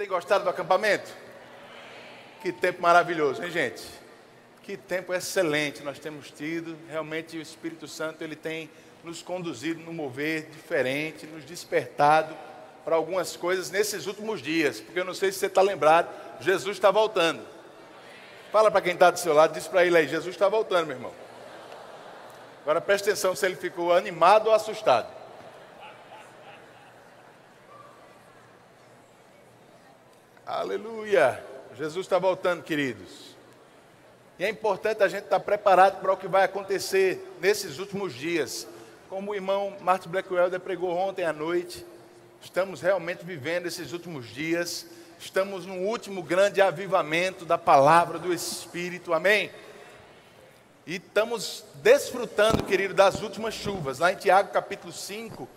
Tem gostado do acampamento? Que tempo maravilhoso, hein, gente? Que tempo excelente nós temos tido. Realmente o Espírito Santo ele tem nos conduzido no mover diferente, nos despertado para algumas coisas nesses últimos dias. Porque eu não sei se você está lembrado, Jesus está voltando. Fala para quem está do seu lado, diz para ele aí, Jesus está voltando, meu irmão. Agora preste atenção se ele ficou animado ou assustado. Aleluia! Jesus está voltando, queridos. E é importante a gente estar preparado para o que vai acontecer nesses últimos dias. Como o irmão Martin Blackwell pregou ontem à noite, estamos realmente vivendo esses últimos dias. Estamos no último grande avivamento da palavra do Espírito, amém? E estamos desfrutando, querido, das últimas chuvas. Lá em Tiago capítulo 5,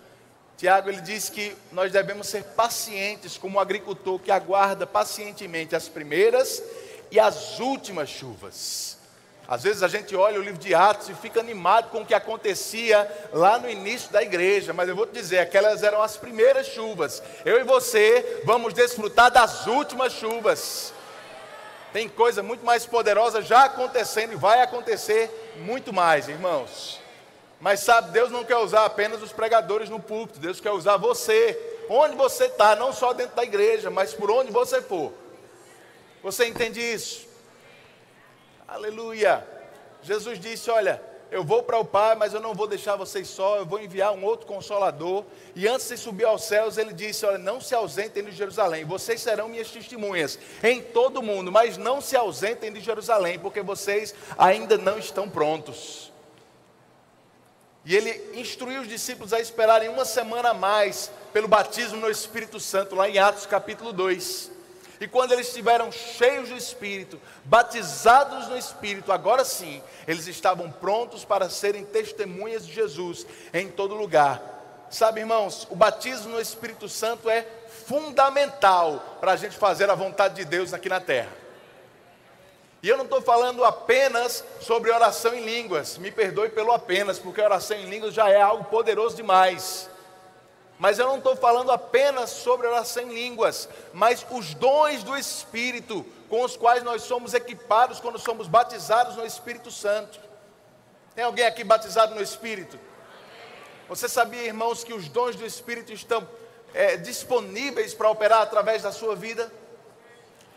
Tiago ele diz que nós devemos ser pacientes como o agricultor que aguarda pacientemente as primeiras e as últimas chuvas. Às vezes a gente olha o livro de Atos e fica animado com o que acontecia lá no início da igreja, mas eu vou te dizer, aquelas eram as primeiras chuvas. Eu e você vamos desfrutar das últimas chuvas. Tem coisa muito mais poderosa já acontecendo e vai acontecer muito mais, irmãos. Mas sabe, Deus não quer usar apenas os pregadores no púlpito, Deus quer usar você, onde você está, não só dentro da igreja, mas por onde você for. Você entende isso? Aleluia. Jesus disse: Olha, eu vou para o Pai, mas eu não vou deixar vocês só, eu vou enviar um outro consolador. E antes de subir aos céus, ele disse: Olha, não se ausentem de Jerusalém, vocês serão minhas testemunhas em todo o mundo, mas não se ausentem de Jerusalém, porque vocês ainda não estão prontos. E ele instruiu os discípulos a esperarem uma semana a mais pelo batismo no Espírito Santo, lá em Atos capítulo 2. E quando eles estiveram cheios do Espírito, batizados no Espírito, agora sim, eles estavam prontos para serem testemunhas de Jesus em todo lugar. Sabe, irmãos, o batismo no Espírito Santo é fundamental para a gente fazer a vontade de Deus aqui na terra. E eu não estou falando apenas sobre oração em línguas, me perdoe pelo apenas, porque oração em línguas já é algo poderoso demais. Mas eu não estou falando apenas sobre oração em línguas, mas os dons do Espírito, com os quais nós somos equipados quando somos batizados no Espírito Santo. Tem alguém aqui batizado no Espírito? Você sabia, irmãos, que os dons do Espírito estão é, disponíveis para operar através da sua vida?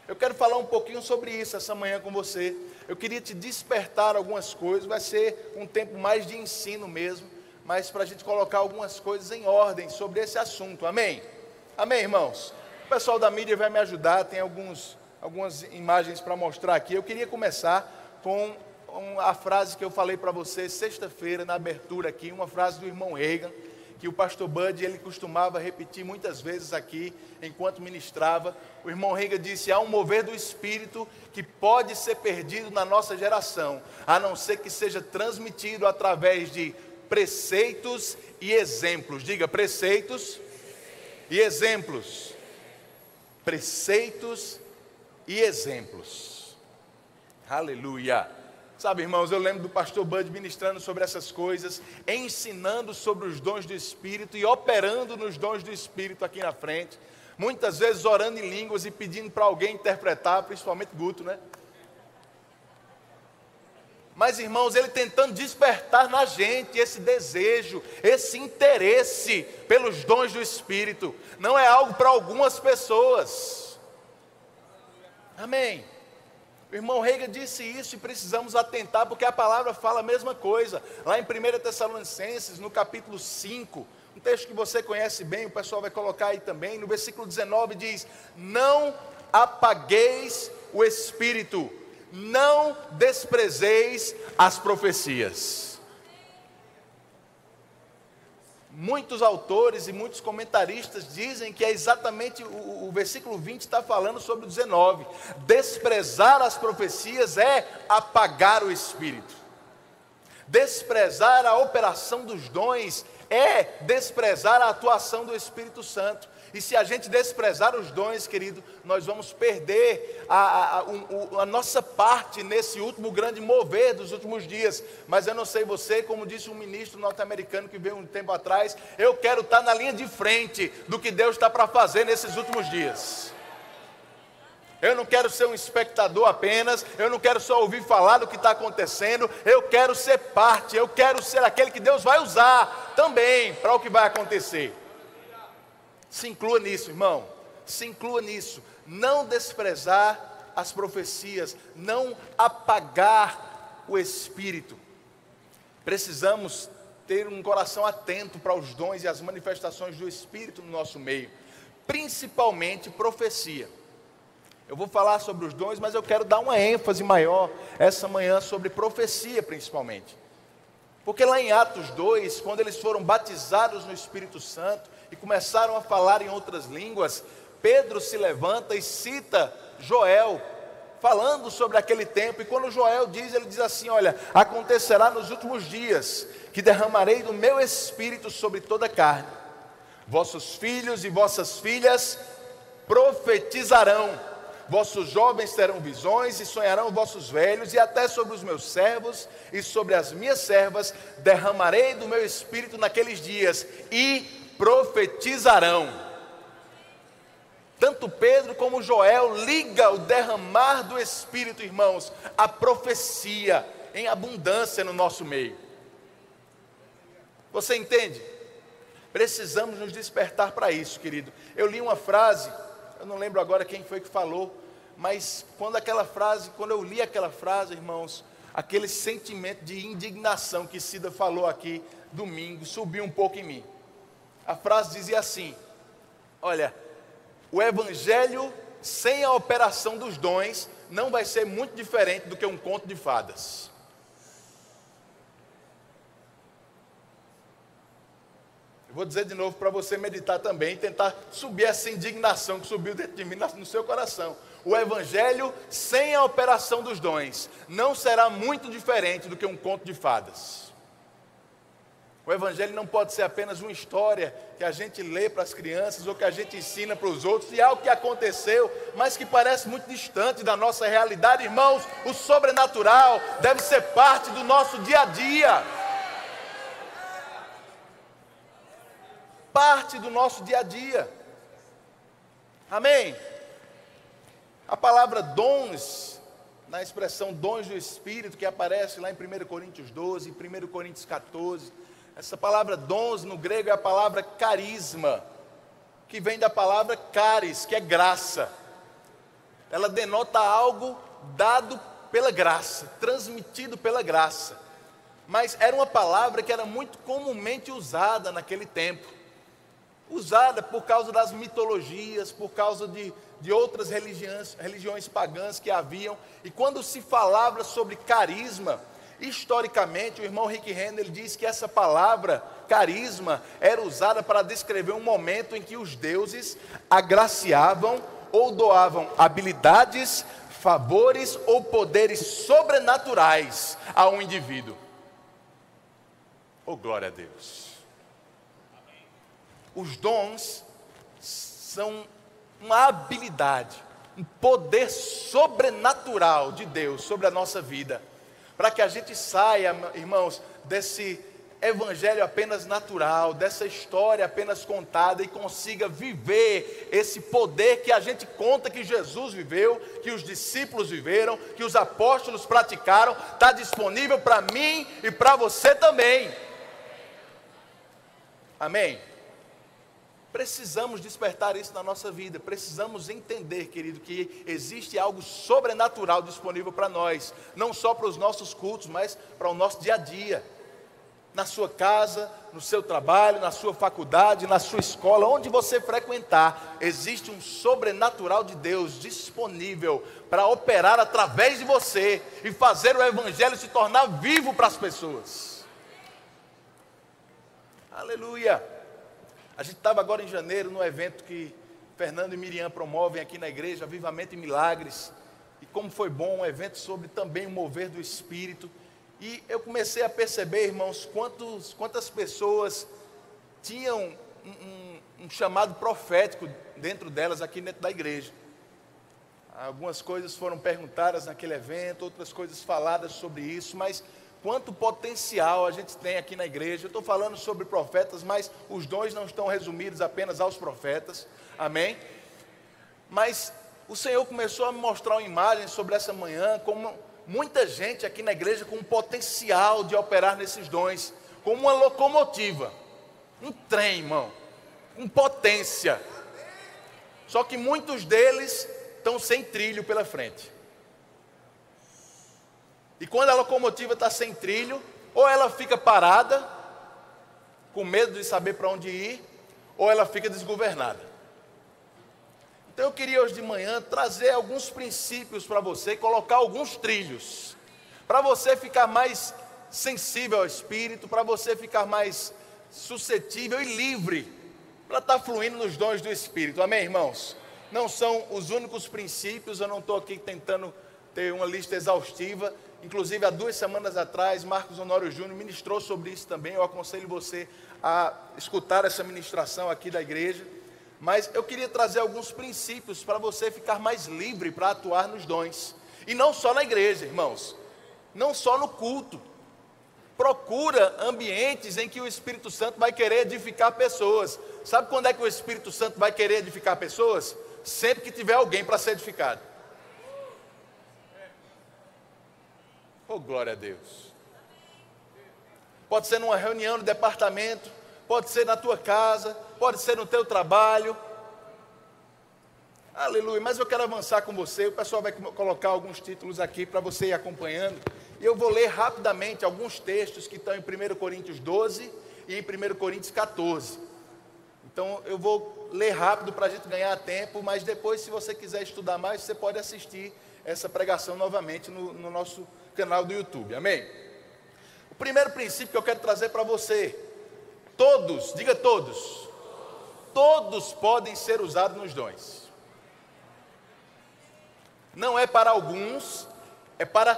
Eu quero falar um pouquinho sobre isso essa manhã com você. Eu queria te despertar algumas coisas, vai ser um tempo mais de ensino mesmo, mas para a gente colocar algumas coisas em ordem sobre esse assunto. Amém? Amém, irmãos? O pessoal da mídia vai me ajudar, tem alguns, algumas imagens para mostrar aqui. Eu queria começar com a frase que eu falei para você sexta-feira na abertura aqui, uma frase do irmão Reagan que o pastor Bud ele costumava repetir muitas vezes aqui enquanto ministrava. O irmão Rega disse: há um mover do espírito que pode ser perdido na nossa geração, a não ser que seja transmitido através de preceitos e exemplos. Diga preceitos e exemplos. Preceitos e exemplos. Aleluia. Sabe, irmãos, eu lembro do pastor Bud ministrando sobre essas coisas, ensinando sobre os dons do Espírito e operando nos dons do Espírito aqui na frente. Muitas vezes orando em línguas e pedindo para alguém interpretar, principalmente Guto, né? Mas, irmãos, ele tentando despertar na gente esse desejo, esse interesse pelos dons do Espírito. Não é algo para algumas pessoas. Amém. O irmão Reiga disse isso e precisamos atentar, porque a palavra fala a mesma coisa. Lá em 1 Tessalonicenses, no capítulo 5, um texto que você conhece bem, o pessoal vai colocar aí também, no versículo 19 diz: Não apagueis o espírito, não desprezeis as profecias. Muitos autores e muitos comentaristas dizem que é exatamente o, o versículo 20 está falando sobre o 19. Desprezar as profecias é apagar o espírito. Desprezar a operação dos dons é desprezar a atuação do Espírito Santo. E se a gente desprezar os dons, querido, nós vamos perder a, a, a, a, nossa parte nesse último grande mover dos últimos dias. Mas eu não sei você, como disse um ministro norte-americano que veio um tempo atrás, eu quero estar na linha de frente do que Deus está para fazer nesses últimos dias. Eu não quero ser um espectador apenas, eu não quero só ouvir falar do que está acontecendo, eu quero ser parte, eu quero ser aquele que Deus vai usar também para o que vai acontecer. Se inclua nisso, irmão, se inclua nisso. Não desprezar as profecias, não apagar o Espírito. Precisamos ter um coração atento para os dons e as manifestações do Espírito no nosso meio, principalmente profecia. Eu vou falar sobre os dons, mas eu quero dar uma ênfase maior essa manhã sobre profecia, principalmente. Porque lá em Atos 2, quando eles foram batizados no Espírito Santo e começaram a falar em outras línguas, Pedro se levanta e cita Joel, falando sobre aquele tempo, e quando Joel diz, ele diz assim: Olha, acontecerá nos últimos dias que derramarei do meu espírito sobre toda a carne, vossos filhos e vossas filhas profetizarão, vossos jovens terão visões e sonharão vossos velhos, e até sobre os meus servos e sobre as minhas servas derramarei do meu espírito naqueles dias, e profetizarão. Tanto Pedro como Joel liga o derramar do Espírito, irmãos, à profecia em abundância no nosso meio. Você entende? Precisamos nos despertar para isso, querido. Eu li uma frase, eu não lembro agora quem foi que falou, mas quando aquela frase, quando eu li aquela frase, irmãos, aquele sentimento de indignação que Cida falou aqui domingo subiu um pouco em mim. A frase dizia assim: Olha, o evangelho sem a operação dos dons não vai ser muito diferente do que um conto de fadas. Eu vou dizer de novo para você meditar também e tentar subir essa indignação que subiu dentro de mim no seu coração. O evangelho sem a operação dos dons não será muito diferente do que um conto de fadas. O Evangelho não pode ser apenas uma história que a gente lê para as crianças ou que a gente ensina para os outros, e algo que aconteceu, mas que parece muito distante da nossa realidade. Irmãos, o sobrenatural deve ser parte do nosso dia a dia. Parte do nosso dia a dia. Amém? A palavra dons, na expressão dons do Espírito, que aparece lá em 1 Coríntios 12, em 1 Coríntios 14 essa palavra dons no grego é a palavra carisma, que vem da palavra caris, que é graça. Ela denota algo dado pela graça, transmitido pela graça. Mas era uma palavra que era muito comumente usada naquele tempo. Usada por causa das mitologias, por causa de, de outras religiões, religiões pagãs que haviam. E quando se falava sobre carisma, Historicamente, o irmão Rick Renner diz que essa palavra carisma era usada para descrever um momento em que os deuses agraciavam ou doavam habilidades, favores ou poderes sobrenaturais a um indivíduo. Oh, glória a Deus. Os dons são uma habilidade, um poder sobrenatural de Deus sobre a nossa vida para que a gente saia, irmãos, desse evangelho apenas natural, dessa história apenas contada e consiga viver esse poder que a gente conta que Jesus viveu, que os discípulos viveram, que os apóstolos praticaram, está disponível para mim e para você também. Amém? Precisamos despertar isso na nossa vida, precisamos entender, querido, que existe algo sobrenatural disponível para nós, não só para os nossos cultos, mas para o nosso dia a dia. Na sua casa, no seu trabalho, na sua faculdade, na sua escola, onde você frequentar, existe um sobrenatural de Deus disponível para operar através de você e fazer o Evangelho se tornar vivo para as pessoas. Aleluia. A gente estava agora em janeiro no evento que Fernando e Miriam promovem aqui na igreja, Avivamento e Milagres. E como foi bom, um evento sobre também o mover do Espírito. E eu comecei a perceber, irmãos, quantos, quantas pessoas tinham um, um, um chamado profético dentro delas, aqui dentro da igreja. Algumas coisas foram perguntadas naquele evento, outras coisas faladas sobre isso, mas quanto potencial a gente tem aqui na igreja. Eu estou falando sobre profetas, mas os dons não estão resumidos apenas aos profetas, amém? Mas o Senhor começou a me mostrar uma imagem sobre essa manhã, como muita gente aqui na igreja com um potencial de operar nesses dons, como uma locomotiva, um trem, irmão, com potência. Só que muitos deles estão sem trilho pela frente. E quando a locomotiva está sem trilho, ou ela fica parada, com medo de saber para onde ir, ou ela fica desgovernada. Então eu queria hoje de manhã trazer alguns princípios para você, colocar alguns trilhos, para você ficar mais sensível ao Espírito, para você ficar mais suscetível e livre para estar tá fluindo nos dons do Espírito. Amém, irmãos? Não são os únicos princípios, eu não estou aqui tentando ter uma lista exaustiva. Inclusive, há duas semanas atrás, Marcos Honório Júnior ministrou sobre isso também. Eu aconselho você a escutar essa ministração aqui da igreja. Mas eu queria trazer alguns princípios para você ficar mais livre para atuar nos dons. E não só na igreja, irmãos. Não só no culto. Procura ambientes em que o Espírito Santo vai querer edificar pessoas. Sabe quando é que o Espírito Santo vai querer edificar pessoas? Sempre que tiver alguém para ser edificado. Oh, glória a Deus. Pode ser numa reunião no departamento, pode ser na tua casa, pode ser no teu trabalho. Aleluia, mas eu quero avançar com você. O pessoal vai colocar alguns títulos aqui para você ir acompanhando. E eu vou ler rapidamente alguns textos que estão em 1 Coríntios 12 e em 1 Coríntios 14. Então eu vou ler rápido para a gente ganhar tempo, mas depois, se você quiser estudar mais, você pode assistir essa pregação novamente no, no nosso canal do YouTube. Amém? O primeiro princípio que eu quero trazer para você: todos, diga todos, todos podem ser usados nos dons. Não é para alguns, é para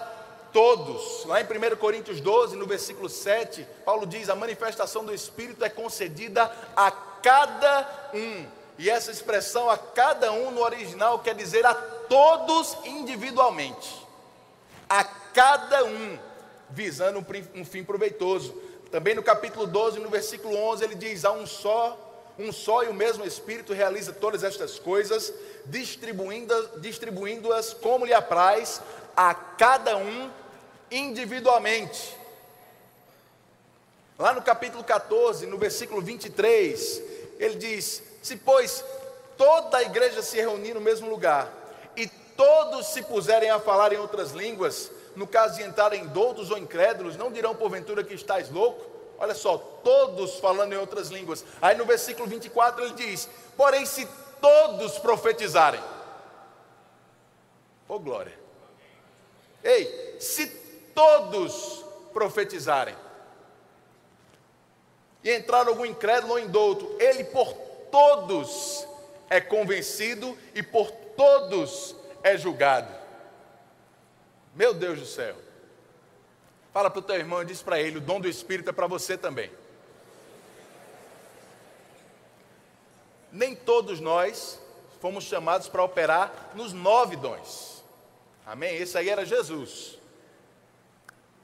todos. Lá em 1 Coríntios 12, no versículo 7, Paulo diz: a manifestação do Espírito é concedida a cada um. E essa expressão a cada um no original quer dizer a todos individualmente. A cada um, visando um fim proveitoso. Também no capítulo 12, no versículo 11, ele diz: há um só um só e o mesmo Espírito realiza todas estas coisas, distribuindo-as distribuindo como lhe apraz a cada um individualmente. Lá no capítulo 14, no versículo 23, ele diz: Se, pois, toda a igreja se reunir no mesmo lugar, e todos se puserem a falar em outras línguas, no caso de entrarem doutos ou incrédulos, não dirão porventura que estáis louco? Olha só, todos falando em outras línguas. Aí no versículo 24 ele diz: Porém, se todos profetizarem. Oh glória. Ei, se todos profetizarem. E entrar algum incrédulo ou indouto, ele por todos é convencido e por todos é julgado. Meu Deus do céu. Fala para o teu irmão e diz para ele: o dom do Espírito é para você também. Nem todos nós fomos chamados para operar nos nove dons. Amém? Esse aí era Jesus.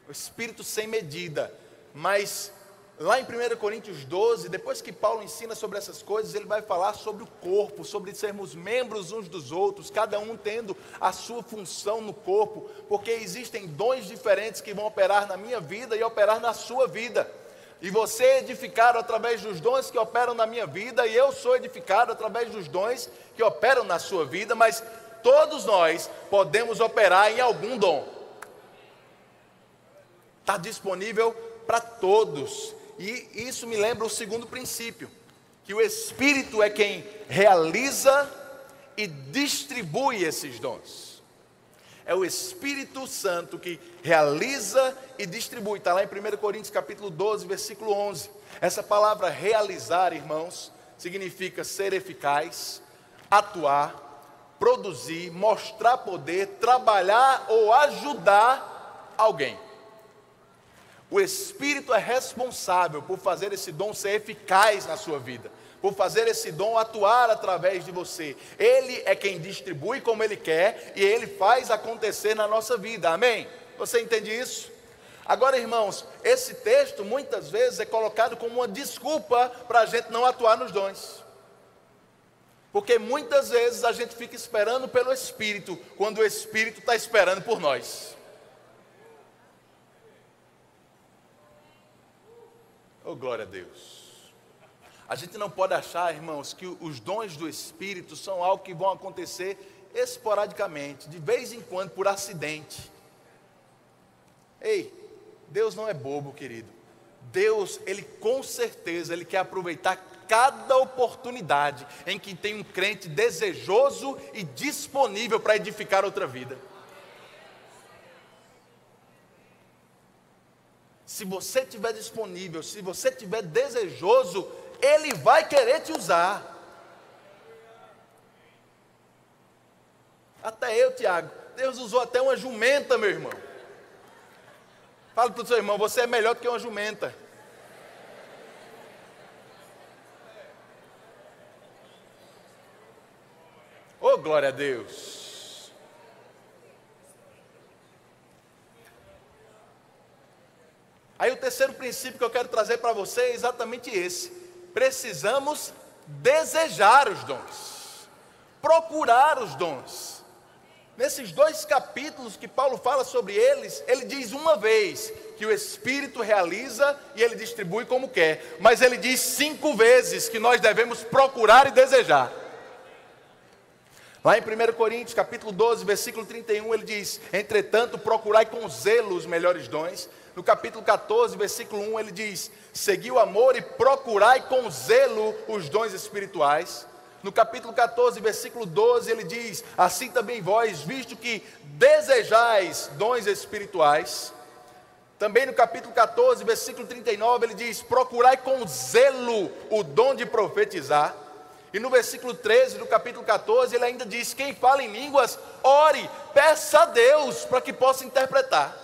O Espírito sem medida. Mas Lá em 1 Coríntios 12, depois que Paulo ensina sobre essas coisas, ele vai falar sobre o corpo, sobre sermos membros uns dos outros, cada um tendo a sua função no corpo, porque existem dons diferentes que vão operar na minha vida e operar na sua vida. E você é edificado através dos dons que operam na minha vida, e eu sou edificado através dos dons que operam na sua vida, mas todos nós podemos operar em algum dom. Está disponível para todos. E isso me lembra o segundo princípio, que o Espírito é quem realiza e distribui esses dons. É o Espírito Santo que realiza e distribui. Está lá em 1 Coríntios capítulo 12, versículo 11. Essa palavra realizar, irmãos, significa ser eficaz, atuar, produzir, mostrar poder, trabalhar ou ajudar alguém. O Espírito é responsável por fazer esse dom ser eficaz na sua vida, por fazer esse dom atuar através de você. Ele é quem distribui como Ele quer e Ele faz acontecer na nossa vida. Amém? Você entende isso? Agora, irmãos, esse texto muitas vezes é colocado como uma desculpa para a gente não atuar nos dons. Porque muitas vezes a gente fica esperando pelo Espírito, quando o Espírito está esperando por nós. Oh, glória a Deus. A gente não pode achar, irmãos, que os dons do Espírito são algo que vão acontecer esporadicamente, de vez em quando, por acidente. Ei, Deus não é bobo, querido. Deus, ele com certeza, ele quer aproveitar cada oportunidade em que tem um crente desejoso e disponível para edificar outra vida. Se você estiver disponível, se você estiver desejoso, Ele vai querer te usar. Até eu, Tiago, Deus usou até uma jumenta, meu irmão. Fala para o seu irmão, você é melhor do que uma jumenta. Oh, glória a Deus. Aí o terceiro princípio que eu quero trazer para você é exatamente esse. Precisamos desejar os dons, procurar os dons. Nesses dois capítulos que Paulo fala sobre eles, ele diz uma vez que o Espírito realiza e ele distribui como quer, mas ele diz cinco vezes que nós devemos procurar e desejar. Lá em 1 Coríntios, capítulo 12, versículo 31, ele diz: Entretanto, procurai com zelo os melhores dons. No capítulo 14, versículo 1, ele diz: Segui o amor e procurai com zelo os dons espirituais. No capítulo 14, versículo 12, ele diz: Assim também vós, visto que desejais dons espirituais. Também no capítulo 14, versículo 39, ele diz: Procurai com zelo o dom de profetizar. E no versículo 13 do capítulo 14, ele ainda diz: Quem fala em línguas, ore, peça a Deus para que possa interpretar.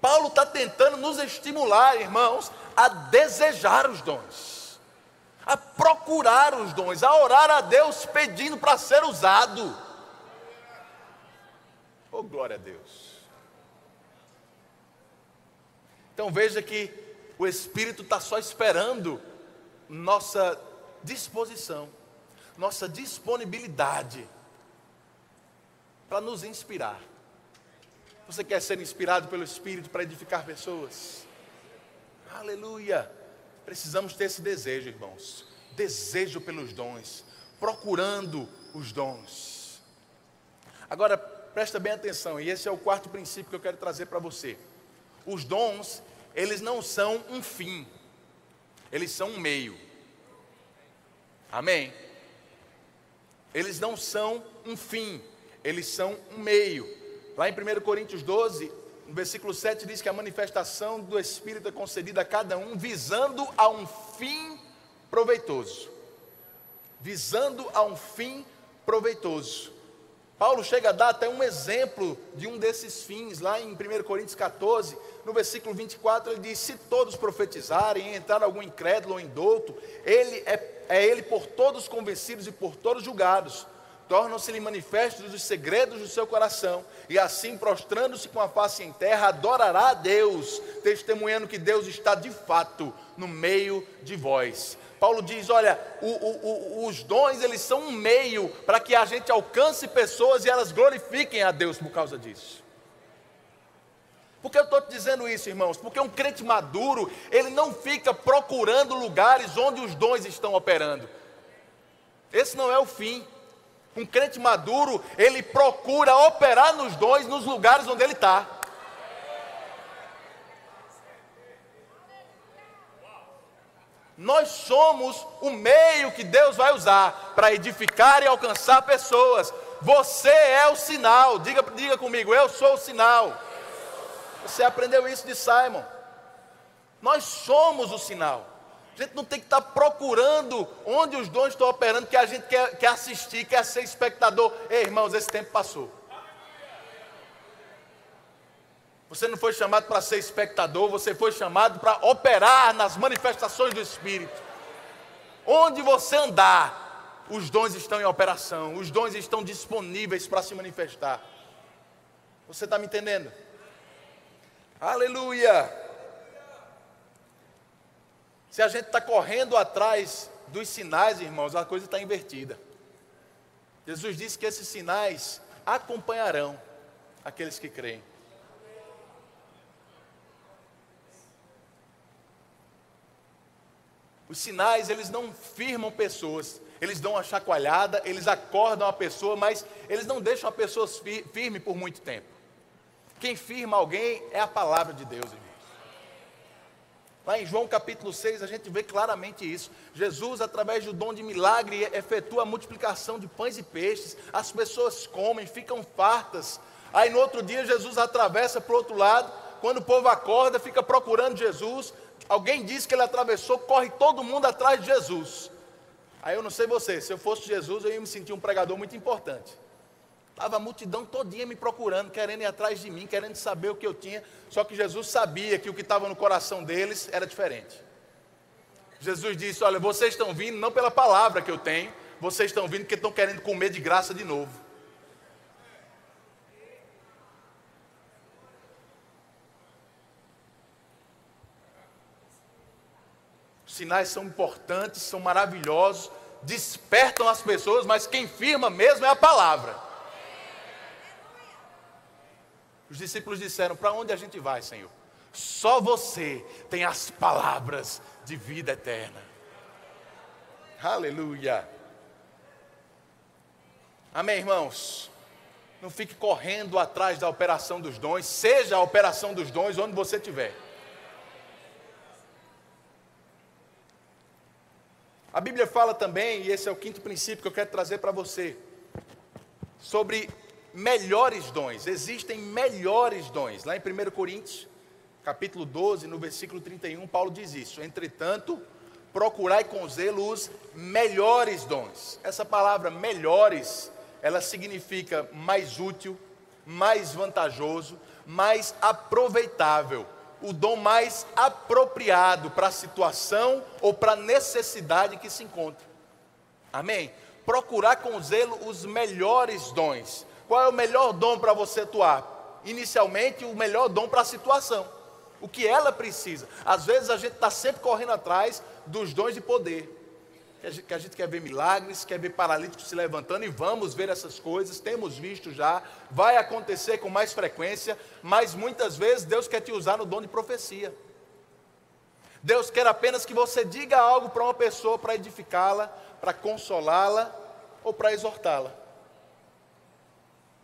Paulo está tentando nos estimular, irmãos, a desejar os dons, a procurar os dons, a orar a Deus pedindo para ser usado. Oh, glória a Deus. Então veja que o Espírito está só esperando nossa disposição, nossa disponibilidade para nos inspirar. Você quer ser inspirado pelo Espírito para edificar pessoas? Aleluia! Precisamos ter esse desejo, irmãos. Desejo pelos dons, procurando os dons. Agora, presta bem atenção, e esse é o quarto princípio que eu quero trazer para você. Os dons, eles não são um fim, eles são um meio. Amém? Eles não são um fim, eles são um meio. Lá em 1 Coríntios 12, no versículo 7 diz que a manifestação do Espírito é concedida a cada um visando a um fim proveitoso. Visando a um fim proveitoso. Paulo chega a dar até um exemplo de um desses fins, lá em 1 Coríntios 14, no versículo 24, ele diz: Se todos profetizarem, entrar algum incrédulo ou indouto, ele é, é ele por todos convencidos e por todos julgados. Tornam-se-lhe manifestos os segredos do seu coração, e assim, prostrando-se com a face em terra, adorará a Deus, testemunhando que Deus está de fato no meio de vós. Paulo diz: olha, o, o, o, os dons eles são um meio para que a gente alcance pessoas e elas glorifiquem a Deus por causa disso. Por que eu estou te dizendo isso, irmãos? Porque um crente maduro, ele não fica procurando lugares onde os dons estão operando. Esse não é o fim. Um crente maduro, ele procura operar nos dons nos lugares onde ele está. Nós somos o meio que Deus vai usar para edificar e alcançar pessoas. Você é o sinal. Diga, diga comigo, eu sou o sinal. Você aprendeu isso de Simon. Nós somos o sinal. A gente não tem que estar procurando onde os dons estão operando, que a gente quer, quer assistir, quer ser espectador. Ei, irmãos, esse tempo passou. Você não foi chamado para ser espectador, você foi chamado para operar nas manifestações do Espírito. Onde você andar, os dons estão em operação, os dons estão disponíveis para se manifestar. Você está me entendendo? Aleluia! Se a gente está correndo atrás dos sinais, irmãos, a coisa está invertida. Jesus disse que esses sinais acompanharão aqueles que creem. Os sinais, eles não firmam pessoas, eles dão uma chacoalhada, eles acordam a pessoa, mas eles não deixam a pessoa firme por muito tempo. Quem firma alguém é a palavra de Deus, irmãos. Lá em João capítulo 6, a gente vê claramente isso. Jesus, através do dom de milagre, efetua a multiplicação de pães e peixes. As pessoas comem, ficam fartas. Aí no outro dia, Jesus atravessa para o outro lado. Quando o povo acorda, fica procurando Jesus. Alguém diz que ele atravessou, corre todo mundo atrás de Jesus. Aí eu não sei você, se eu fosse Jesus, eu ia me sentir um pregador muito importante. Estava a multidão todinha me procurando, querendo ir atrás de mim, querendo saber o que eu tinha. Só que Jesus sabia que o que estava no coração deles era diferente. Jesus disse: Olha, vocês estão vindo não pela palavra que eu tenho, vocês estão vindo porque estão querendo comer de graça de novo. sinais são importantes, são maravilhosos, despertam as pessoas, mas quem firma mesmo é a palavra. Os discípulos disseram: Para onde a gente vai, Senhor? Só você tem as palavras de vida eterna. Aleluia. Amém, irmãos? Não fique correndo atrás da operação dos dons, seja a operação dos dons onde você estiver. A Bíblia fala também, e esse é o quinto princípio que eu quero trazer para você, sobre melhores dons. Existem melhores dons. Lá em 1 Coríntios, capítulo 12, no versículo 31, Paulo diz isso: Entretanto, procurai com zelo os melhores dons. Essa palavra melhores, ela significa mais útil, mais vantajoso, mais aproveitável o dom mais apropriado para a situação ou para a necessidade que se encontra. Amém? Procurar com zelo os melhores dons. Qual é o melhor dom para você atuar? Inicialmente, o melhor dom para a situação. O que ela precisa. Às vezes a gente está sempre correndo atrás dos dons de poder que a, gente, que a gente quer ver milagres, quer ver paralíticos se levantando, e vamos ver essas coisas, temos visto já, vai acontecer com mais frequência, mas muitas vezes Deus quer te usar no dom de profecia. Deus quer apenas que você diga algo para uma pessoa para edificá-la, para consolá-la ou para exortá-la.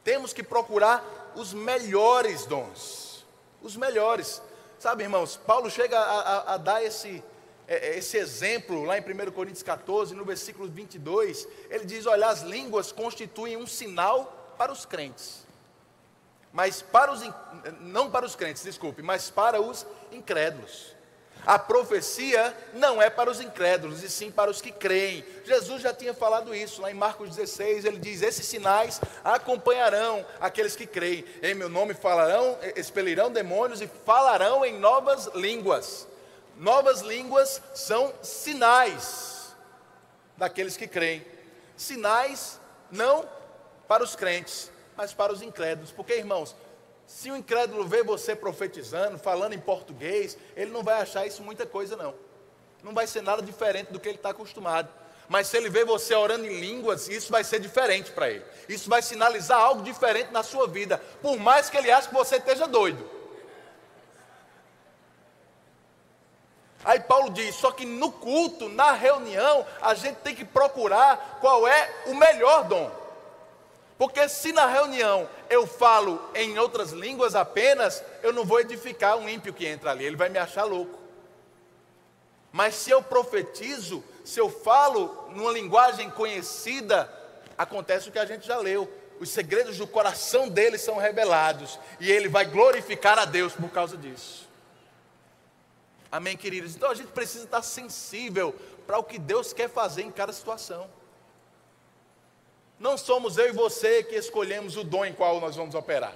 Temos que procurar os melhores dons, os melhores. Sabe, irmãos, Paulo chega a, a, a dar esse, é, é, esse exemplo lá em 1 Coríntios 14, no versículo 22, ele diz: Olha, as línguas constituem um sinal para os crentes, mas para os, não para os crentes, desculpe, mas para os incrédulos. A profecia não é para os incrédulos, e sim para os que creem. Jesus já tinha falado isso lá em Marcos 16, ele diz: Esses sinais acompanharão aqueles que creem. Em meu nome falarão, expelirão demônios e falarão em novas línguas. Novas línguas são sinais daqueles que creem. Sinais não para os crentes, mas para os incrédulos. Porque, irmãos, se o incrédulo vê você profetizando, falando em português, ele não vai achar isso muita coisa, não. Não vai ser nada diferente do que ele está acostumado. Mas se ele vê você orando em línguas, isso vai ser diferente para ele. Isso vai sinalizar algo diferente na sua vida. Por mais que ele ache que você esteja doido. Aí Paulo diz: só que no culto, na reunião, a gente tem que procurar qual é o melhor dom. Porque se na reunião eu falo em outras línguas apenas, eu não vou edificar um ímpio que entra ali, ele vai me achar louco. Mas se eu profetizo, se eu falo numa linguagem conhecida, acontece o que a gente já leu. Os segredos do coração dele são revelados e ele vai glorificar a Deus por causa disso. Amém, queridos? Então a gente precisa estar sensível para o que Deus quer fazer em cada situação. Não somos eu e você que escolhemos o dom em qual nós vamos operar.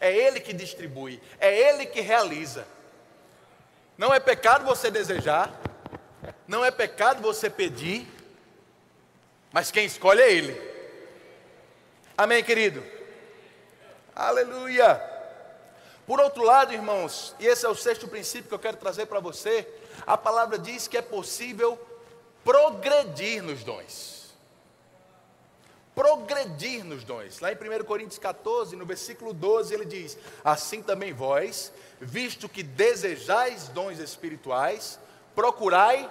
É Ele que distribui, é Ele que realiza. Não é pecado você desejar, não é pecado você pedir, mas quem escolhe é Ele. Amém, querido? Aleluia! Por outro lado, irmãos, e esse é o sexto princípio que eu quero trazer para você, a palavra diz que é possível progredir nos dons. Progredir nos dons. Lá em 1 Coríntios 14, no versículo 12, ele diz: Assim também vós, visto que desejais dons espirituais, procurai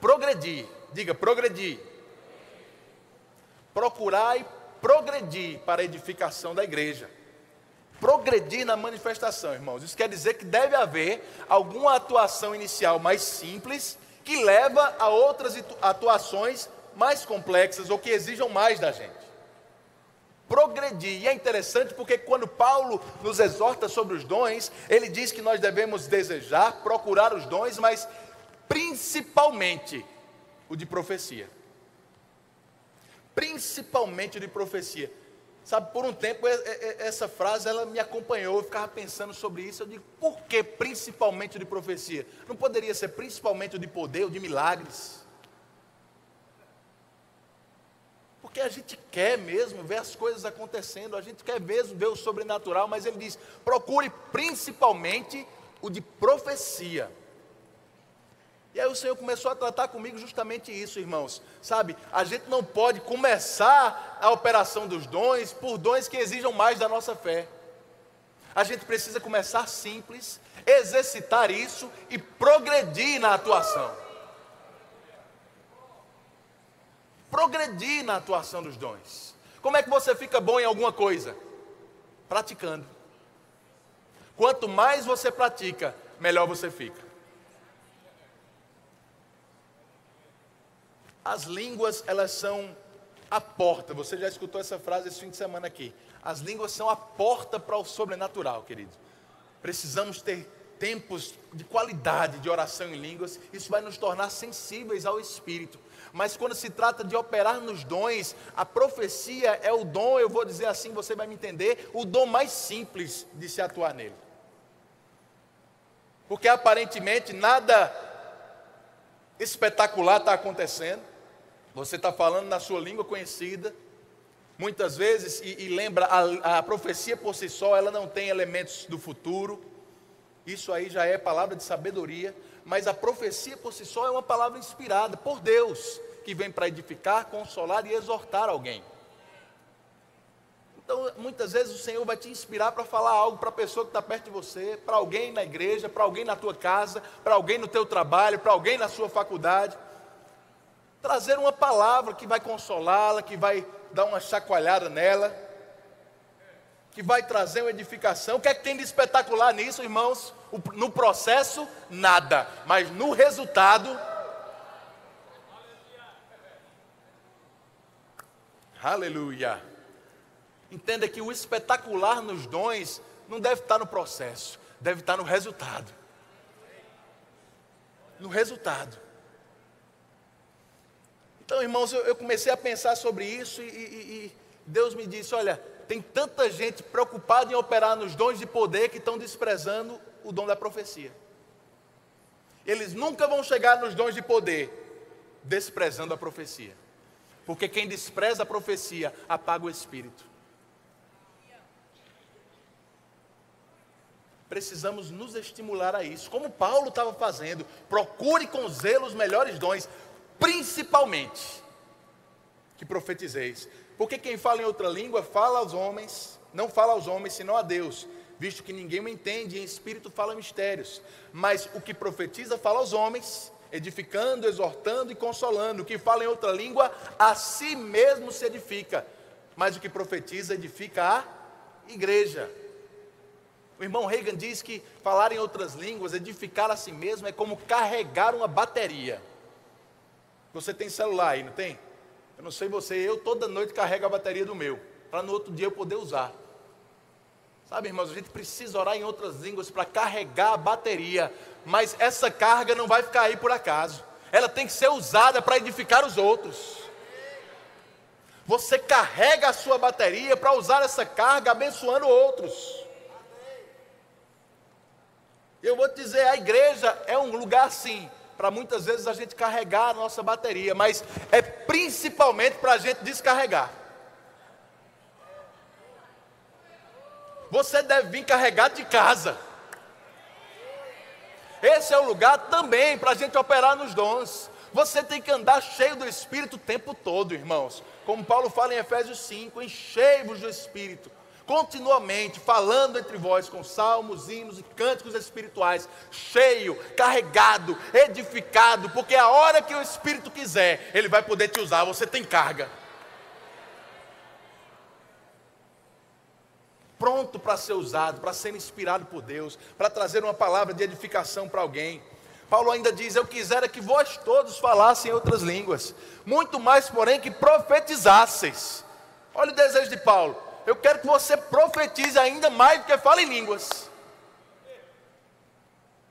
progredir. Diga, progredir. Procurai progredir para a edificação da igreja. Progredir na manifestação, irmãos. Isso quer dizer que deve haver alguma atuação inicial mais simples que leva a outras atuações mais complexas ou que exijam mais da gente. Progredir. E é interessante porque quando Paulo nos exorta sobre os dons, ele diz que nós devemos desejar, procurar os dons, mas principalmente o de profecia. Principalmente o de profecia. Sabe, por um tempo essa frase ela me acompanhou, eu ficava pensando sobre isso. Eu digo, por que principalmente de profecia? Não poderia ser principalmente de poder ou de milagres? Porque a gente quer mesmo ver as coisas acontecendo, a gente quer mesmo ver o sobrenatural, mas ele diz: procure principalmente o de profecia. E aí o Senhor começou a tratar comigo justamente isso, irmãos. Sabe, a gente não pode começar a operação dos dons por dons que exijam mais da nossa fé. A gente precisa começar simples, exercitar isso e progredir na atuação. Progredir na atuação dos dons. Como é que você fica bom em alguma coisa? Praticando. Quanto mais você pratica, melhor você fica. As línguas, elas são a porta. Você já escutou essa frase esse fim de semana aqui. As línguas são a porta para o sobrenatural, querido. Precisamos ter tempos de qualidade de oração em línguas. Isso vai nos tornar sensíveis ao Espírito. Mas quando se trata de operar nos dons, a profecia é o dom, eu vou dizer assim, você vai me entender, o dom mais simples de se atuar nele. Porque aparentemente nada espetacular está acontecendo. Você está falando na sua língua conhecida, muitas vezes, e, e lembra, a, a profecia por si só, ela não tem elementos do futuro, isso aí já é palavra de sabedoria, mas a profecia por si só é uma palavra inspirada por Deus, que vem para edificar, consolar e exortar alguém. Então, muitas vezes o Senhor vai te inspirar para falar algo para a pessoa que está perto de você, para alguém na igreja, para alguém na tua casa, para alguém no teu trabalho, para alguém na sua faculdade trazer uma palavra que vai consolá-la, que vai dar uma chacoalhada nela, que vai trazer uma edificação. O que é que tem de espetacular nisso, irmãos? No processo, nada, mas no resultado. Aleluia. Entenda que o espetacular nos dons não deve estar no processo, deve estar no resultado. No resultado. Então, irmãos, eu, eu comecei a pensar sobre isso e, e, e Deus me disse: olha, tem tanta gente preocupada em operar nos dons de poder que estão desprezando o dom da profecia. Eles nunca vão chegar nos dons de poder desprezando a profecia. Porque quem despreza a profecia apaga o espírito. Precisamos nos estimular a isso, como Paulo estava fazendo. Procure com zelo os melhores dons principalmente que profetizeis. Porque quem fala em outra língua fala aos homens, não fala aos homens, senão a Deus, visto que ninguém o entende, em espírito fala mistérios. Mas o que profetiza fala aos homens, edificando, exortando e consolando. O que fala em outra língua, a si mesmo se edifica. Mas o que profetiza edifica a igreja. O irmão Reagan diz que falar em outras línguas, edificar a si mesmo, é como carregar uma bateria. Você tem celular aí, não tem? Eu não sei você, eu toda noite carrego a bateria do meu, para no outro dia eu poder usar. Sabe, irmãos, a gente precisa orar em outras línguas para carregar a bateria, mas essa carga não vai ficar aí por acaso. Ela tem que ser usada para edificar os outros. Você carrega a sua bateria para usar essa carga abençoando outros. Eu vou te dizer, a igreja é um lugar assim, para muitas vezes a gente carregar a nossa bateria, mas é principalmente para a gente descarregar. Você deve vir carregado de casa. Esse é o lugar também para a gente operar nos dons. Você tem que andar cheio do Espírito o tempo todo, irmãos. Como Paulo fala em Efésios 5, enchei-vos do Espírito continuamente falando entre vós com salmos, hinos e cânticos espirituais, cheio, carregado, edificado, porque a hora que o Espírito quiser, ele vai poder te usar, você tem carga. Pronto para ser usado, para ser inspirado por Deus, para trazer uma palavra de edificação para alguém. Paulo ainda diz: Eu quisera que vós todos falassem outras línguas, muito mais, porém, que profetizasseis. Olha o desejo de Paulo eu quero que você profetize ainda mais do que fale em línguas.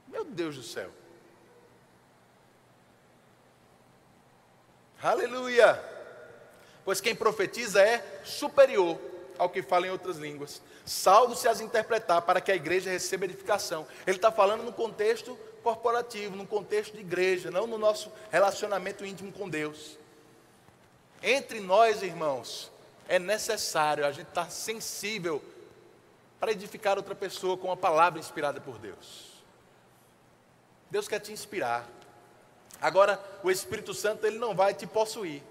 Meu Deus do céu. Aleluia. Pois quem profetiza é superior ao que fala em outras línguas. Salvo-se as interpretar para que a igreja receba edificação. Ele está falando no contexto corporativo, no contexto de igreja, não no nosso relacionamento íntimo com Deus. Entre nós, irmãos, é necessário a gente estar sensível para edificar outra pessoa com uma palavra inspirada por Deus. Deus quer te inspirar. Agora, o Espírito Santo ele não vai te possuir.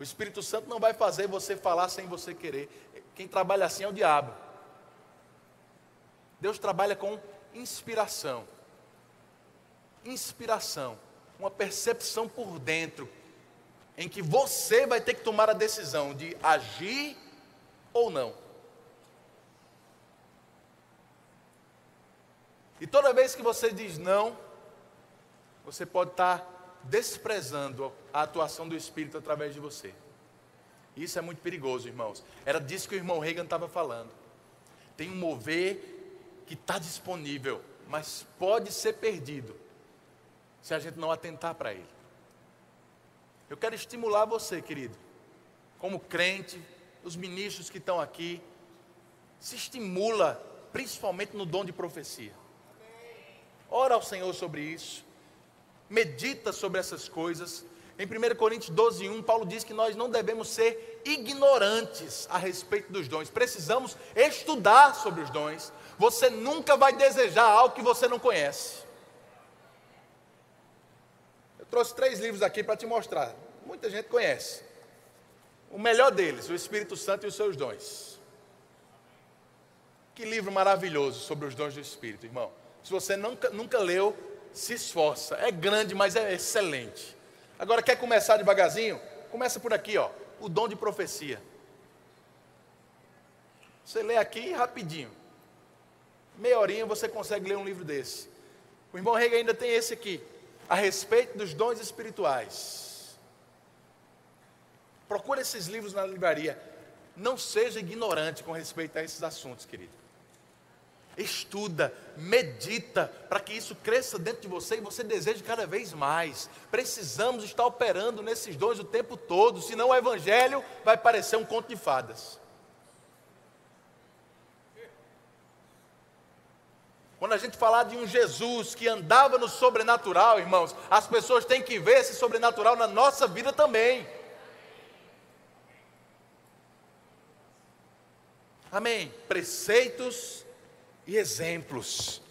O Espírito Santo não vai fazer você falar sem você querer. Quem trabalha assim é o diabo. Deus trabalha com inspiração. Inspiração, uma percepção por dentro em que você vai ter que tomar a decisão de agir ou não. E toda vez que você diz não, você pode estar desprezando a atuação do Espírito através de você. Isso é muito perigoso, irmãos. Era disso que o irmão Reagan estava falando. Tem um mover que está disponível, mas pode ser perdido se a gente não atentar para ele. Eu quero estimular você, querido, como crente, os ministros que estão aqui, se estimula, principalmente no dom de profecia. Ora ao Senhor sobre isso, medita sobre essas coisas. Em 1 Coríntios 12, 1, Paulo diz que nós não devemos ser ignorantes a respeito dos dons, precisamos estudar sobre os dons. Você nunca vai desejar algo que você não conhece trouxe três livros aqui para te mostrar. Muita gente conhece. O melhor deles, o Espírito Santo e os seus dons. Que livro maravilhoso sobre os dons do Espírito, irmão. Se você nunca, nunca leu, se esforça. É grande, mas é excelente. Agora, quer começar devagarzinho? Começa por aqui, ó. O dom de profecia. Você lê aqui rapidinho. Meia horinha você consegue ler um livro desse. O irmão Rega ainda tem esse aqui a respeito dos dons espirituais. Procure esses livros na livraria. Não seja ignorante com respeito a esses assuntos, querido. Estuda, medita, para que isso cresça dentro de você e você deseje cada vez mais. Precisamos estar operando nesses dons o tempo todo, senão o Evangelho vai parecer um conto de fadas. Quando a gente falar de um Jesus que andava no sobrenatural, irmãos, as pessoas têm que ver esse sobrenatural na nossa vida também. Amém. Preceitos e exemplos.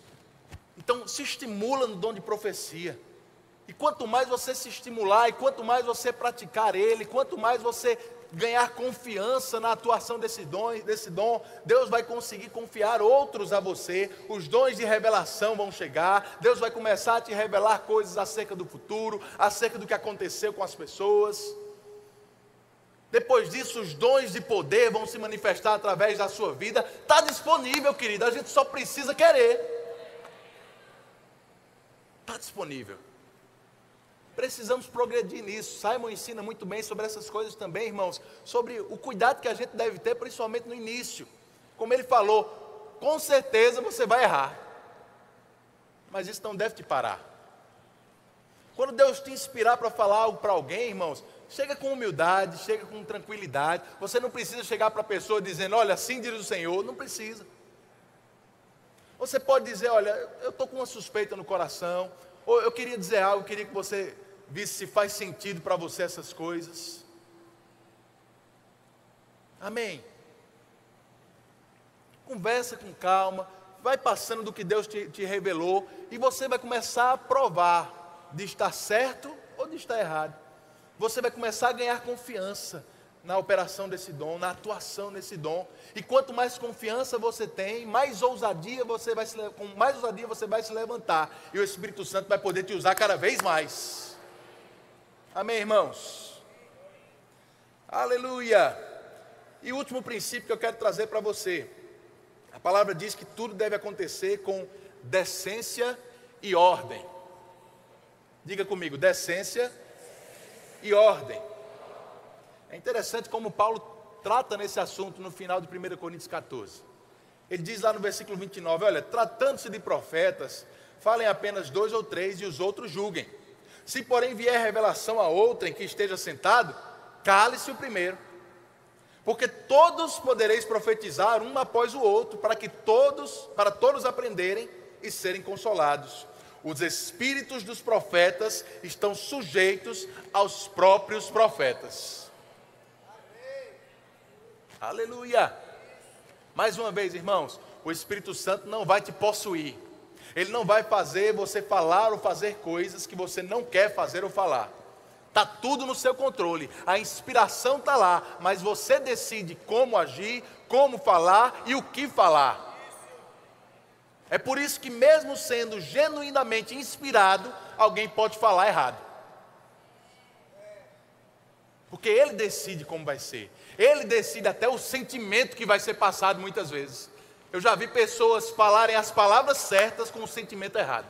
Então, se estimula no dom de profecia. E quanto mais você se estimular, e quanto mais você praticar ele, quanto mais você ganhar confiança na atuação desse dom, desse dom, Deus vai conseguir confiar outros a você, os dons de revelação vão chegar, Deus vai começar a te revelar coisas acerca do futuro, acerca do que aconteceu com as pessoas. Depois disso, os dons de poder vão se manifestar através da sua vida. Está disponível, querido, a gente só precisa querer. Está disponível. Precisamos progredir nisso. Simon ensina muito bem sobre essas coisas também, irmãos, sobre o cuidado que a gente deve ter, principalmente no início. Como ele falou, com certeza você vai errar, mas isso não deve te parar. Quando Deus te inspirar para falar algo para alguém, irmãos, chega com humildade, chega com tranquilidade. Você não precisa chegar para a pessoa dizendo, olha, assim diz o Senhor, não precisa. Você pode dizer, olha, eu estou com uma suspeita no coração, ou eu queria dizer algo, eu queria que você visse se faz sentido para você essas coisas. Amém. Conversa com calma, vai passando do que Deus te, te revelou e você vai começar a provar de estar certo ou de estar errado. Você vai começar a ganhar confiança na operação desse dom, na atuação desse dom. E quanto mais confiança você tem, mais ousadia você vai se, com mais ousadia você vai se levantar e o Espírito Santo vai poder te usar cada vez mais. Amém, irmãos. Aleluia. E o último princípio que eu quero trazer para você. A palavra diz que tudo deve acontecer com decência e ordem. Diga comigo, decência e ordem. É interessante como Paulo trata nesse assunto no final de 1 Coríntios 14. Ele diz lá no versículo 29: Olha, tratando-se de profetas, falem apenas dois ou três e os outros julguem. Se, porém, vier revelação a outrem que esteja sentado, cale-se o primeiro. Porque todos podereis profetizar um após o outro, para que todos, para todos aprenderem e serem consolados. Os espíritos dos profetas estão sujeitos aos próprios profetas. Aleluia! Mais uma vez, irmãos, o Espírito Santo não vai te possuir. Ele não vai fazer você falar ou fazer coisas que você não quer fazer ou falar. Está tudo no seu controle. A inspiração está lá, mas você decide como agir, como falar e o que falar. É por isso que, mesmo sendo genuinamente inspirado, alguém pode falar errado. Porque ele decide como vai ser. Ele decide até o sentimento que vai ser passado muitas vezes. Eu já vi pessoas falarem as palavras certas com o sentimento errado.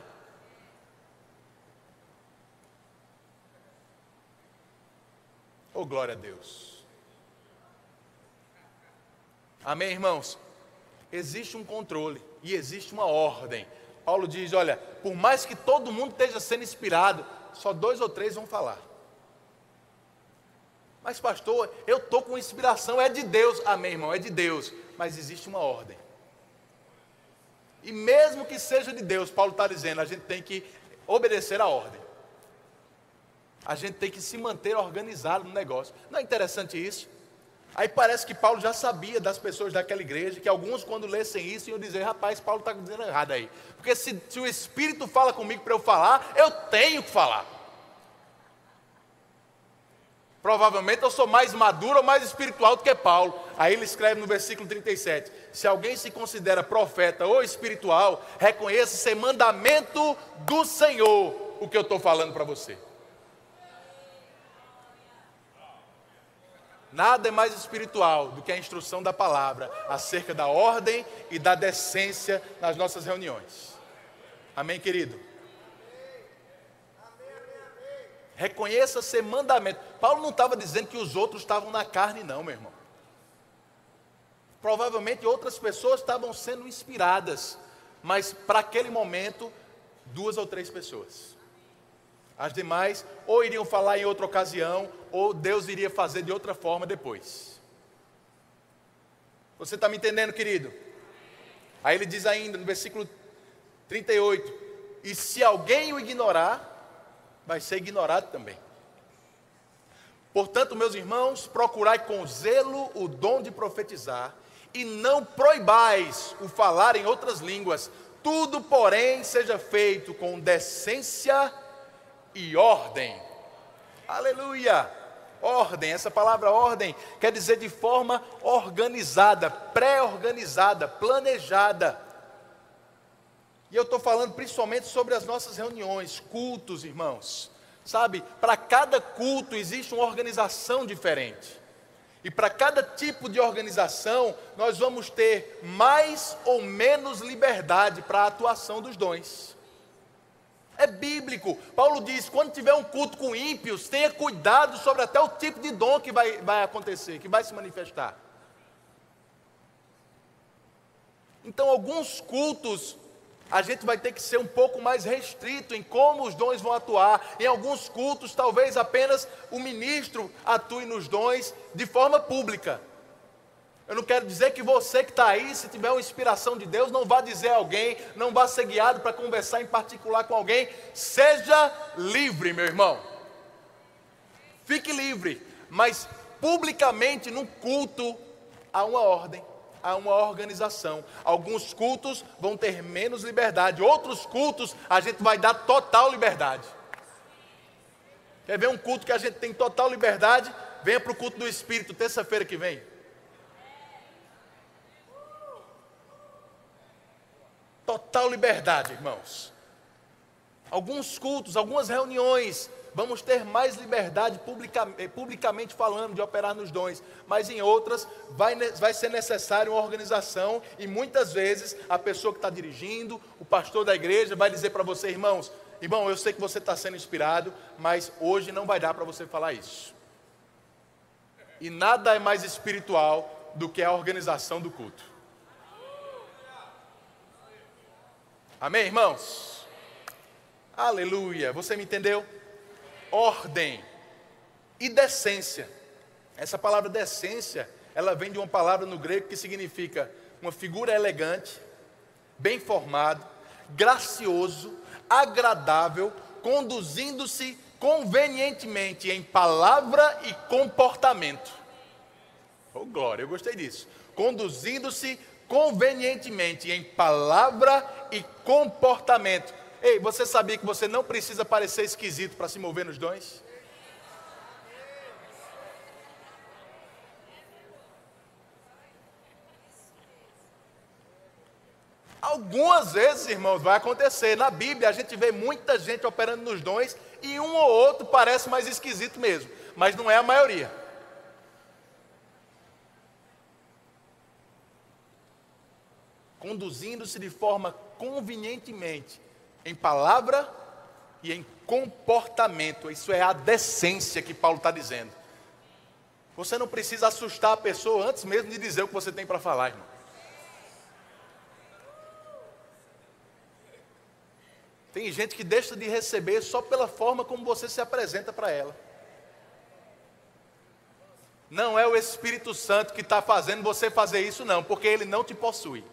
Oh, glória a Deus. Amém, irmãos? Existe um controle e existe uma ordem. Paulo diz: olha, por mais que todo mundo esteja sendo inspirado, só dois ou três vão falar. Mas, pastor, eu estou com inspiração, é de Deus. Amém, irmão, é de Deus. Mas existe uma ordem. E mesmo que seja de Deus, Paulo está dizendo, a gente tem que obedecer a ordem. A gente tem que se manter organizado no negócio. Não é interessante isso? Aí parece que Paulo já sabia das pessoas daquela igreja, que alguns, quando lessem isso, iam dizer: rapaz, Paulo está dizendo errado aí. Porque se, se o Espírito fala comigo para eu falar, eu tenho que falar. Provavelmente eu sou mais maduro ou mais espiritual do que Paulo. Aí ele escreve no versículo 37: Se alguém se considera profeta ou espiritual, reconheça ser mandamento do Senhor o que eu estou falando para você. Nada é mais espiritual do que a instrução da palavra acerca da ordem e da decência nas nossas reuniões. Amém, querido? Reconheça ser mandamento. Paulo não estava dizendo que os outros estavam na carne, não, meu irmão. Provavelmente outras pessoas estavam sendo inspiradas, mas para aquele momento, duas ou três pessoas. As demais ou iriam falar em outra ocasião, ou Deus iria fazer de outra forma depois. Você está me entendendo, querido? Aí ele diz ainda no versículo 38: E se alguém o ignorar, vai ser ignorado também. Portanto, meus irmãos, procurai com zelo o dom de profetizar, e não proibais o falar em outras línguas, tudo, porém, seja feito com decência e ordem. Aleluia! Ordem, essa palavra ordem quer dizer de forma organizada, pré-organizada, planejada. E eu estou falando principalmente sobre as nossas reuniões, cultos, irmãos. Sabe, para cada culto existe uma organização diferente. E para cada tipo de organização, nós vamos ter mais ou menos liberdade para a atuação dos dons. É bíblico. Paulo diz: quando tiver um culto com ímpios, tenha cuidado sobre até o tipo de dom que vai, vai acontecer, que vai se manifestar. Então, alguns cultos a gente vai ter que ser um pouco mais restrito em como os dons vão atuar. Em alguns cultos, talvez apenas o ministro atue nos dons de forma pública. Eu não quero dizer que você que está aí, se tiver uma inspiração de Deus, não vá dizer a alguém, não vá ser guiado para conversar em particular com alguém. Seja livre, meu irmão. Fique livre, mas publicamente num culto há uma ordem a uma organização. Alguns cultos vão ter menos liberdade, outros cultos a gente vai dar total liberdade. Quer ver um culto que a gente tem total liberdade? Venha para o culto do Espírito, terça-feira que vem. Total liberdade, irmãos. Alguns cultos, algumas reuniões, vamos ter mais liberdade publica, eh, publicamente falando de operar nos dons, mas em outras vai, vai ser necessário uma organização e muitas vezes a pessoa que está dirigindo, o pastor da igreja, vai dizer para você, irmãos, irmão, eu sei que você está sendo inspirado, mas hoje não vai dar para você falar isso. E nada é mais espiritual do que a organização do culto. Amém, irmãos? Aleluia. Você me entendeu? ordem e decência. Essa palavra decência, ela vem de uma palavra no grego que significa uma figura elegante, bem formado, gracioso, agradável, conduzindo-se convenientemente em palavra e comportamento. Oh, glória, eu gostei disso. Conduzindo-se convenientemente em palavra e comportamento. Ei, você sabia que você não precisa parecer esquisito para se mover nos dons? Algumas vezes, irmãos, vai acontecer. Na Bíblia a gente vê muita gente operando nos dons e um ou outro parece mais esquisito mesmo, mas não é a maioria. Conduzindo-se de forma convenientemente em palavra e em comportamento. Isso é a decência que Paulo está dizendo. Você não precisa assustar a pessoa antes mesmo de dizer o que você tem para falar, irmão. Tem gente que deixa de receber só pela forma como você se apresenta para ela. Não é o Espírito Santo que está fazendo você fazer isso, não, porque ele não te possui.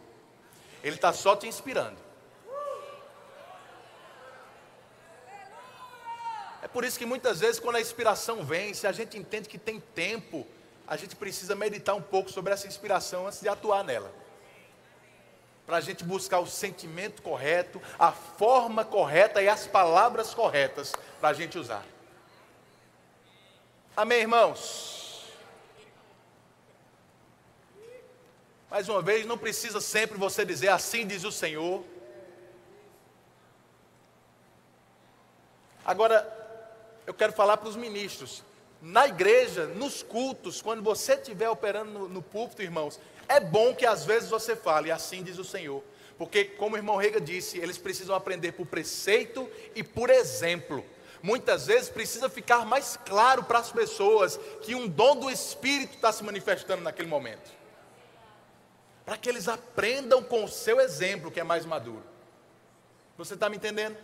Ele está só te inspirando. É por isso que muitas vezes, quando a inspiração vem, se a gente entende que tem tempo, a gente precisa meditar um pouco sobre essa inspiração antes de atuar nela. Para a gente buscar o sentimento correto, a forma correta e as palavras corretas para a gente usar. Amém, irmãos? Mais uma vez, não precisa sempre você dizer assim diz o Senhor. Agora, eu quero falar para os ministros. Na igreja, nos cultos, quando você estiver operando no, no púlpito, irmãos, é bom que às vezes você fale, assim diz o Senhor. Porque, como o irmão Rega disse, eles precisam aprender por preceito e por exemplo. Muitas vezes precisa ficar mais claro para as pessoas que um dom do Espírito está se manifestando naquele momento. Para que eles aprendam com o seu exemplo, que é mais maduro. Você está me entendendo?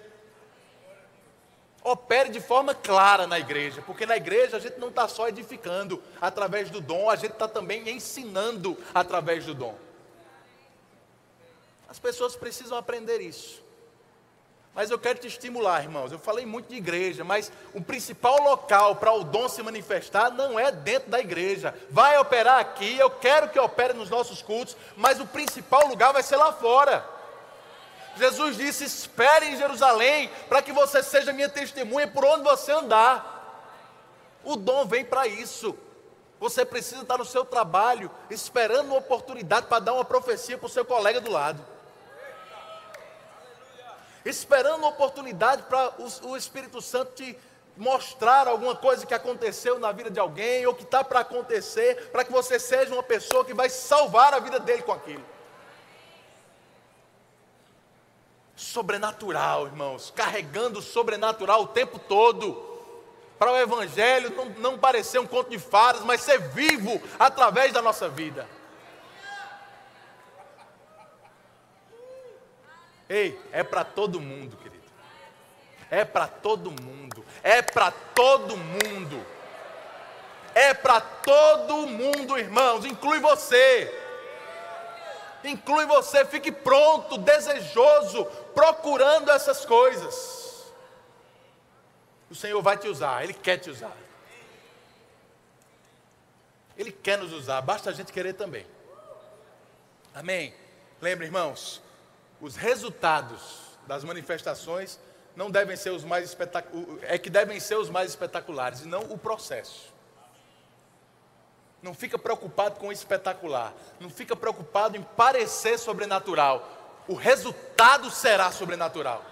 opere de forma clara na igreja, porque na igreja a gente não está só edificando através do dom, a gente está também ensinando através do dom. As pessoas precisam aprender isso. Mas eu quero te estimular, irmãos. Eu falei muito de igreja, mas o principal local para o dom se manifestar não é dentro da igreja. Vai operar aqui, eu quero que opere nos nossos cultos, mas o principal lugar vai ser lá fora. Jesus disse: espere em Jerusalém, para que você seja minha testemunha por onde você andar. O dom vem para isso. Você precisa estar no seu trabalho, esperando uma oportunidade para dar uma profecia para o seu colega do lado. Esperando uma oportunidade para o, o Espírito Santo te mostrar alguma coisa que aconteceu na vida de alguém, ou que está para acontecer, para que você seja uma pessoa que vai salvar a vida dele com aquilo. sobrenatural, irmãos, carregando o sobrenatural o tempo todo. Para o Evangelho não, não parecer um conto de fadas, mas ser vivo através da nossa vida. Ei, é para todo mundo, querido. É para todo mundo. É para todo mundo. É para todo mundo, irmãos, inclui você inclui você, fique pronto, desejoso, procurando essas coisas. O Senhor vai te usar, Ele quer te usar. Ele quer nos usar, basta a gente querer também. Amém? Lembre, irmãos, os resultados das manifestações não devem ser os mais espetaculares, é que devem ser os mais espetaculares, e não o processo. Não fica preocupado com o espetacular, não fica preocupado em parecer sobrenatural. O resultado será sobrenatural.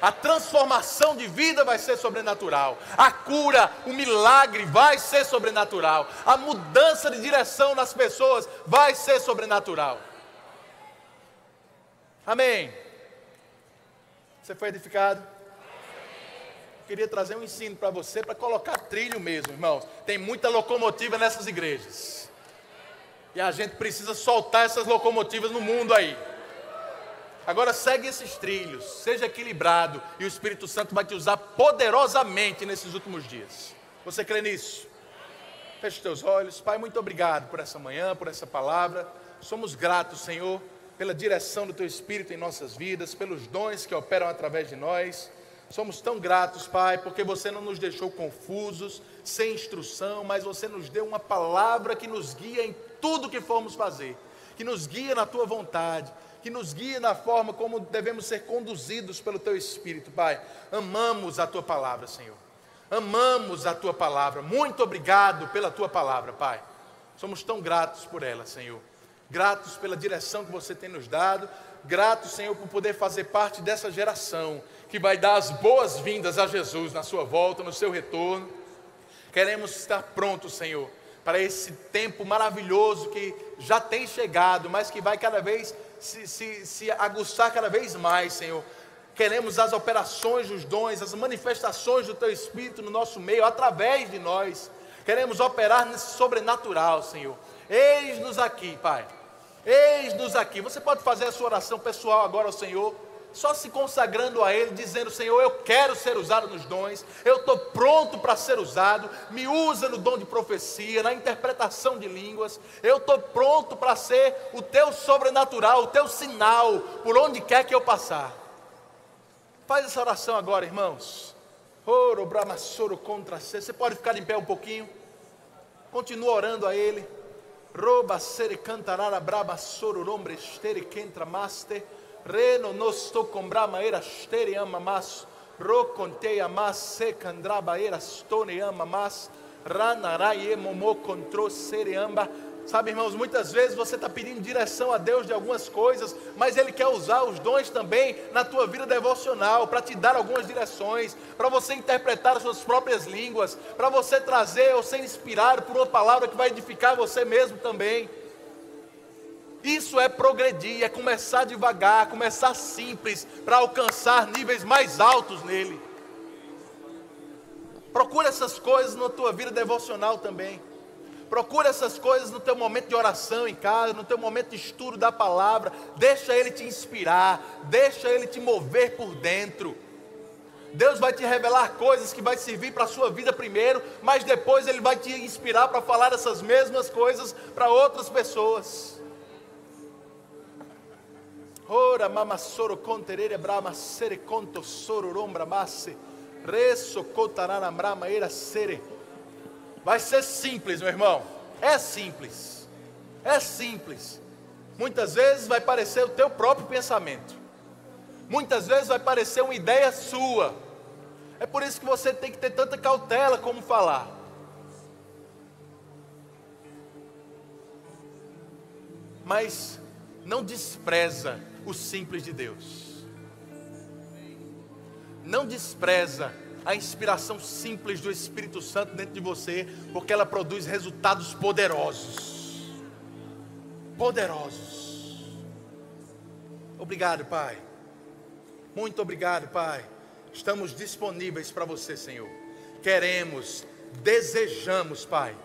A transformação de vida vai ser sobrenatural. A cura, o milagre vai ser sobrenatural. A mudança de direção nas pessoas vai ser sobrenatural. Amém. Você foi edificado? Queria trazer um ensino para você, para colocar trilho mesmo, irmãos. Tem muita locomotiva nessas igrejas. E a gente precisa soltar essas locomotivas no mundo aí. Agora segue esses trilhos, seja equilibrado e o Espírito Santo vai te usar poderosamente nesses últimos dias. Você crê nisso? Feche teus olhos. Pai, muito obrigado por essa manhã, por essa palavra. Somos gratos, Senhor, pela direção do Teu Espírito em nossas vidas, pelos dons que operam através de nós. Somos tão gratos, Pai, porque você não nos deixou confusos, sem instrução, mas você nos deu uma palavra que nos guia em tudo que formos fazer, que nos guia na Tua vontade, que nos guia na forma como devemos ser conduzidos pelo Teu Espírito, Pai. Amamos a Tua palavra, Senhor. Amamos a Tua palavra. Muito obrigado pela Tua palavra, Pai. Somos tão gratos por ela, Senhor gratos pela direção que você tem nos dado, gratos, Senhor, por poder fazer parte dessa geração que vai dar as boas-vindas a Jesus na sua volta, no seu retorno. Queremos estar prontos, Senhor, para esse tempo maravilhoso que já tem chegado, mas que vai cada vez se, se, se aguçar cada vez mais, Senhor. Queremos as operações dos dons, as manifestações do Teu Espírito no nosso meio, através de nós. Queremos operar nesse sobrenatural, Senhor. Eis-nos aqui, Pai. Eis-nos aqui. Você pode fazer a sua oração pessoal agora ao Senhor, só se consagrando a Ele, dizendo: Senhor, eu quero ser usado nos dons, eu estou pronto para ser usado. Me usa no dom de profecia, na interpretação de línguas. Eu estou pronto para ser o teu sobrenatural, o teu sinal, por onde quer que eu passar. Faz essa oração agora, irmãos. Oro, contra Você pode ficar em pé um pouquinho. Continua orando a Ele. Roba sere cantarara braba sororombre estere kentra maste. Reno nosto combrama era estere ama mas. Ro conteia mas se candraba era stone ama mas. Ranaraie momo contro sere amba. Sabe, irmãos, muitas vezes você está pedindo direção a Deus de algumas coisas, mas Ele quer usar os dons também na tua vida devocional, para te dar algumas direções, para você interpretar as suas próprias línguas, para você trazer ou ser inspirado por uma palavra que vai edificar você mesmo também. Isso é progredir, é começar devagar, começar simples, para alcançar níveis mais altos nele. Procura essas coisas na tua vida devocional também. Procura essas coisas no teu momento de oração em casa, no teu momento de estudo da palavra. Deixa Ele te inspirar, deixa Ele te mover por dentro. Deus vai te revelar coisas que vai servir para a sua vida primeiro, mas depois Ele vai te inspirar para falar essas mesmas coisas para outras pessoas. Ora mama soro conterere brama sere conto soro rombra masse, reso cotarana brama era sere. Vai ser simples, meu irmão. É simples. É simples. Muitas vezes vai parecer o teu próprio pensamento. Muitas vezes vai parecer uma ideia sua. É por isso que você tem que ter tanta cautela como falar. Mas não despreza o simples de Deus. Não despreza a inspiração simples do Espírito Santo dentro de você, porque ela produz resultados poderosos. Poderosos. Obrigado, Pai. Muito obrigado, Pai. Estamos disponíveis para você, Senhor. Queremos, desejamos, Pai.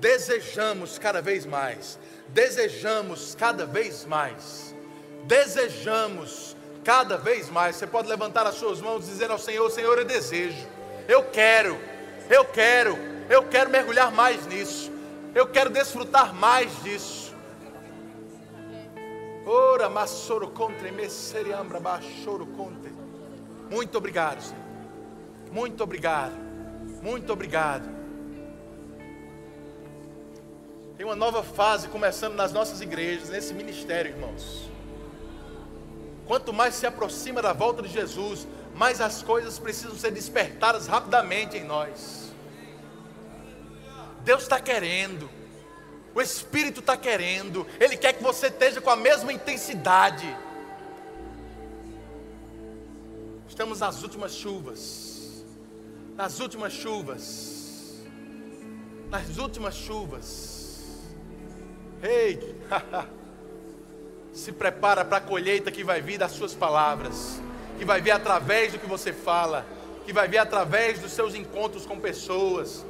Desejamos cada vez mais. Desejamos cada vez mais. Desejamos cada vez mais. Você pode levantar as suas mãos dizer ao Senhor: Senhor, eu desejo, eu quero, eu quero, eu quero mergulhar mais nisso, eu quero desfrutar mais disso. Ora, massoro contra ambra baixoro contra. Muito obrigado, Senhor. Muito obrigado. Muito obrigado. Tem uma nova fase começando nas nossas igrejas, nesse ministério, irmãos. Quanto mais se aproxima da volta de Jesus, mas as coisas precisam ser despertadas rapidamente em nós. Deus está querendo, o Espírito está querendo, Ele quer que você esteja com a mesma intensidade. Estamos nas últimas chuvas, nas últimas chuvas, nas últimas chuvas. Ei, se prepara para a colheita que vai vir das suas palavras que vai vir através do que você fala, que vai vir através dos seus encontros com pessoas.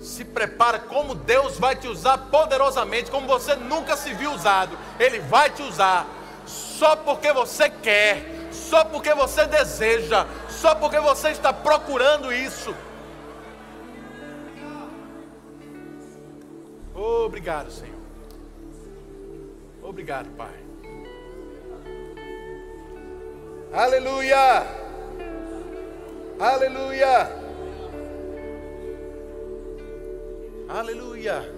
Se prepara como Deus vai te usar poderosamente, como você nunca se viu usado. Ele vai te usar só porque você quer, só porque você deseja, só porque você está procurando isso. Obrigado, Senhor. Obrigado, Pai. Aleluia! Aleluia! Aleluia!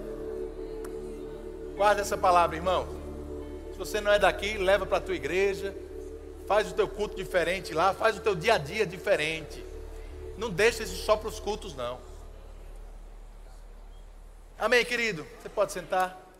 Guarda essa palavra, irmão. Se você não é daqui, leva para a tua igreja. Faz o teu culto diferente lá, faz o teu dia a dia diferente. Não deixa isso só para os cultos, não. Amém, querido? Você pode sentar?